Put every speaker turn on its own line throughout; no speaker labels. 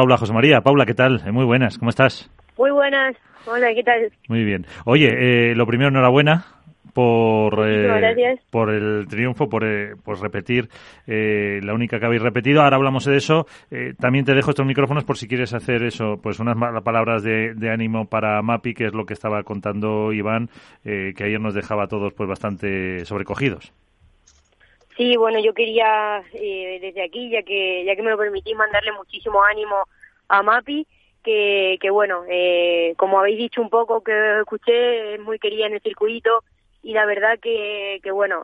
Paula José María. Paula, ¿qué tal? Muy buenas, ¿cómo estás?
Muy buenas. Hola, ¿qué tal?
Muy bien. Oye, lo primero, enhorabuena por, eh, por el triunfo, por eh, pues repetir eh, la única que habéis repetido. Ahora hablamos de eso. también te dejo estos micrófonos por si quieres hacer eso, pues unas palabras de, ánimo para Mapi, que es lo que estaba contando Iván, que ayer nos dejaba a todos pues bastante sobrecogidos.
Sí, bueno, yo quería desde aquí, ya que ya que me lo permitís, mandarle muchísimo ánimo a Mapi. Que, que bueno, como habéis dicho un poco, que escuché, es muy querida en el circuito, y la verdad que, que bueno,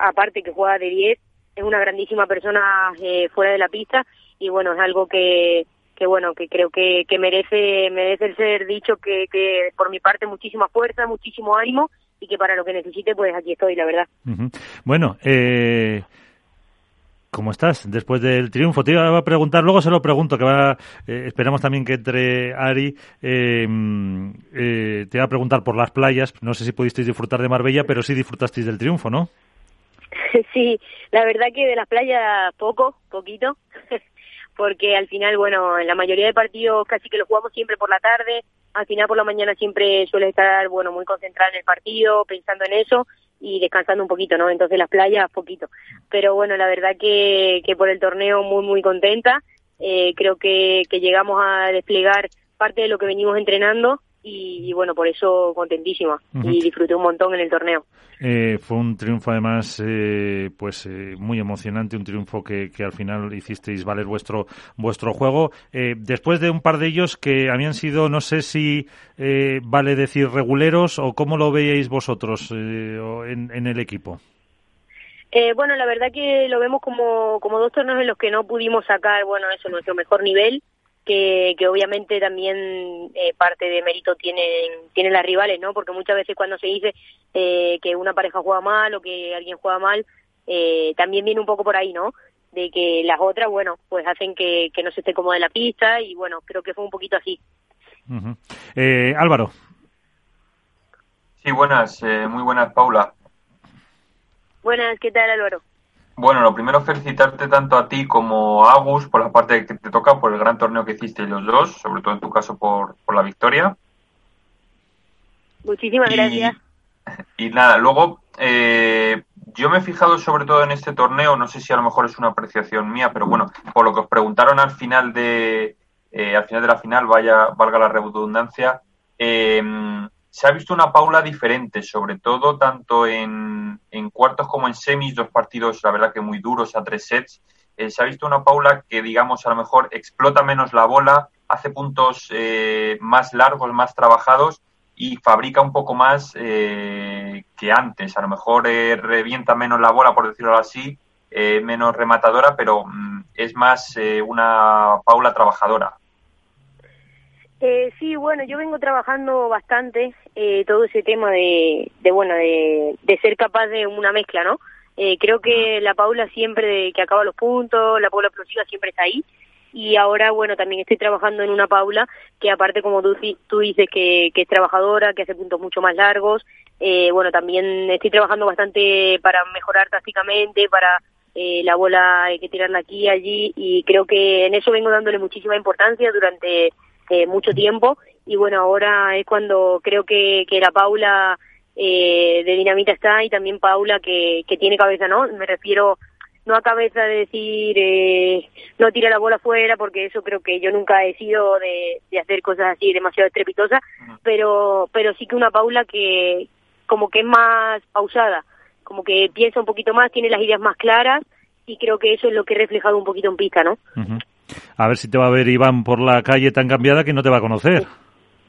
aparte que juega de 10, es una grandísima persona eh, fuera de la pista y bueno, es algo que, que bueno, que creo que, que merece, merece el ser dicho que, que por mi parte muchísima fuerza, muchísimo ánimo y que para lo que necesite pues aquí estoy, la verdad.
Bueno, eh, ¿Cómo estás después del triunfo? Te iba a preguntar, luego se lo pregunto, que va, eh, esperamos también que entre Ari. Em, eh, te iba a preguntar por las playas. No sé si pudisteis disfrutar de Marbella, pero sí disfrutasteis del triunfo, ¿no?
Sí, la verdad que de las playas poco, poquito, porque al final, bueno, en la mayoría de partidos casi que los jugamos siempre por la tarde, al final por la mañana siempre suele estar, bueno, muy concentrada en el partido, pensando en eso, y descansando un poquito, ¿no? Entonces las playas, poquito. Pero bueno, la verdad que, que por el torneo muy, muy contenta. Eh, creo que, que llegamos a desplegar parte de lo que venimos entrenando y, bueno, por eso contentísima y disfruté un montón en el torneo.
Eh, fue un triunfo además eh, pues eh, muy emocionante, un triunfo que, que, al final hicisteis valer vuestro vuestro juego. después de un par de ellos que habían sido, no sé si vale decir reguleros o cómo lo veíais vosotros en, en, el equipo.
bueno, la verdad que lo vemos como, como dos torneos en los que no pudimos sacar, bueno, eso, nuestro mejor nivel que, que obviamente también eh, parte de mérito tienen, tienen las rivales, ¿no? Porque muchas veces cuando se dice eh, que una pareja juega mal o que alguien juega mal, eh, también viene un poco por ahí, ¿no? De que las otras, bueno, pues hacen que, que no se esté cómoda en la pista y bueno, creo que fue un poquito así.
Álvaro.
Sí, buenas, muy buenas, Paula.
Buenas, ¿qué tal, Álvaro?
Bueno, lo primero felicitarte tanto a ti como a Agus por la parte que te toca, por el gran torneo que hiciste los dos, sobre todo en tu caso por, por la victoria.
Muchísimas gracias.
Y nada, luego eh, yo me he fijado sobre todo en este torneo, no sé si a lo mejor es una apreciación mía, pero bueno, por lo que os preguntaron al final de eh, al final de la final, vaya valga la redundancia, eh, se ha visto una Paula diferente, sobre todo tanto en, en, cuartos como en semis, dos partidos, la verdad que muy duros a tres sets. Eh, se ha visto una Paula que, digamos, a lo mejor explota menos la bola, hace puntos eh, más largos, más trabajados y fabrica un poco más eh, que antes. A lo mejor revienta menos la bola, por decirlo así, menos rematadora, pero mm, es más una Paula trabajadora.
Eh, sí, bueno, yo vengo trabajando bastante eh, todo ese tema de, de bueno, de, de, ser capaz de una mezcla, ¿no? Eh, creo que la Paula siempre que acaba los puntos, la Paula explosiva siempre está ahí. Y ahora, bueno, también estoy trabajando en una Paula que aparte, como tú, tú dices, que, que es trabajadora, que hace puntos mucho más largos. Eh, bueno, también estoy trabajando bastante para mejorar tácticamente, para eh, la bola hay que tirarla aquí y allí. Y creo que en eso vengo dándole muchísima importancia durante eh, mucho tiempo y bueno, ahora es cuando creo que, que la Paula eh, de Dinamita está y también Paula que, que tiene cabeza, ¿no? Me refiero no a cabeza de decir eh, no tira la bola afuera porque eso creo que yo nunca he sido de, de hacer cosas así demasiado estrepitosas pero pero sí que una Paula que como que es más pausada como que piensa un poquito más tiene las ideas más claras y creo que eso es lo que he reflejado un poquito en pista no
a ver si te va a ver Iván por la calle tan cambiada que no te va a conocer.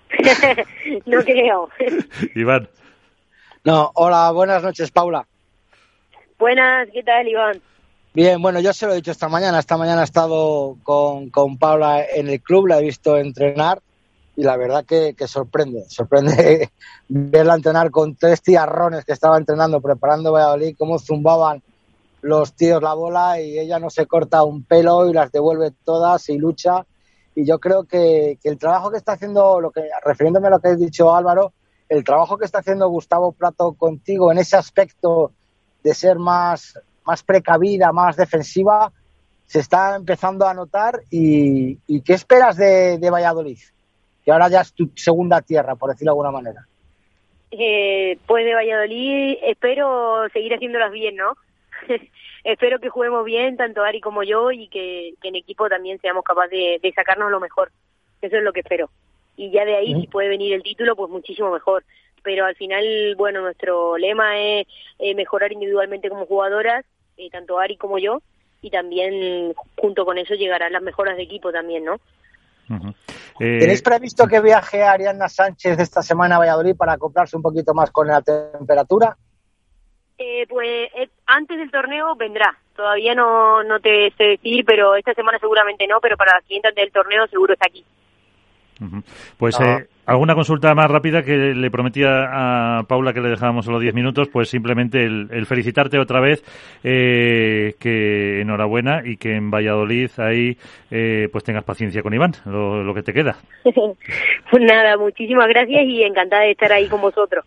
no creo.
Iván.
No, hola, buenas noches, Paula.
Buenas, ¿qué tal, Iván?
Bien, bueno, yo se lo he dicho esta mañana. Esta mañana he estado con, con Paula en el club, la he visto entrenar y la verdad que, que sorprende. Sorprende verla entrenar con tres tiarrones que estaba entrenando, preparando Valladolid, cómo zumbaban los tíos la bola y ella no se corta un pelo y las devuelve todas y lucha. Y yo creo que, el trabajo que está haciendo, lo que, refiriéndome a lo que has dicho Álvaro, el trabajo que está haciendo Gustavo Prato contigo en ese aspecto de ser más, más precavida, más defensiva, se está empezando a notar. ¿Y, qué esperas de, Valladolid? Que ahora ya es tu segunda tierra, por decirlo de alguna manera.
Eh, pues de Valladolid espero seguir haciéndolas bien, ¿no? espero que juguemos bien, tanto Ari como yo, y que, en equipo también seamos capaces de, sacarnos lo mejor. Eso es lo que espero. Y ya de ahí, si puede venir el título, pues muchísimo mejor. Pero al final, bueno, nuestro lema es eh, mejorar individualmente como jugadoras, eh, tanto Ari como yo, y también junto con eso llegarán las mejoras de equipo también, ¿no?
Eh, ¿Tenéis previsto que viaje Ariana Sánchez esta semana a Valladolid para acoplarse un poquito más con la temperatura?
Eh, pues eh, antes del torneo vendrá. Todavía no, no te sé decir, pero esta semana seguramente no, pero para la siguiente antes del torneo seguro está aquí.
Pues eh, alguna consulta más rápida que le prometía a Paula que le dejábamos solo 10 minutos, pues simplemente el, felicitarte otra vez, eh, que enhorabuena y que en Valladolid ahí eh, pues tengas paciencia con Iván, lo, lo que te queda.
pues nada, muchísimas gracias y encantada de estar ahí con vosotros.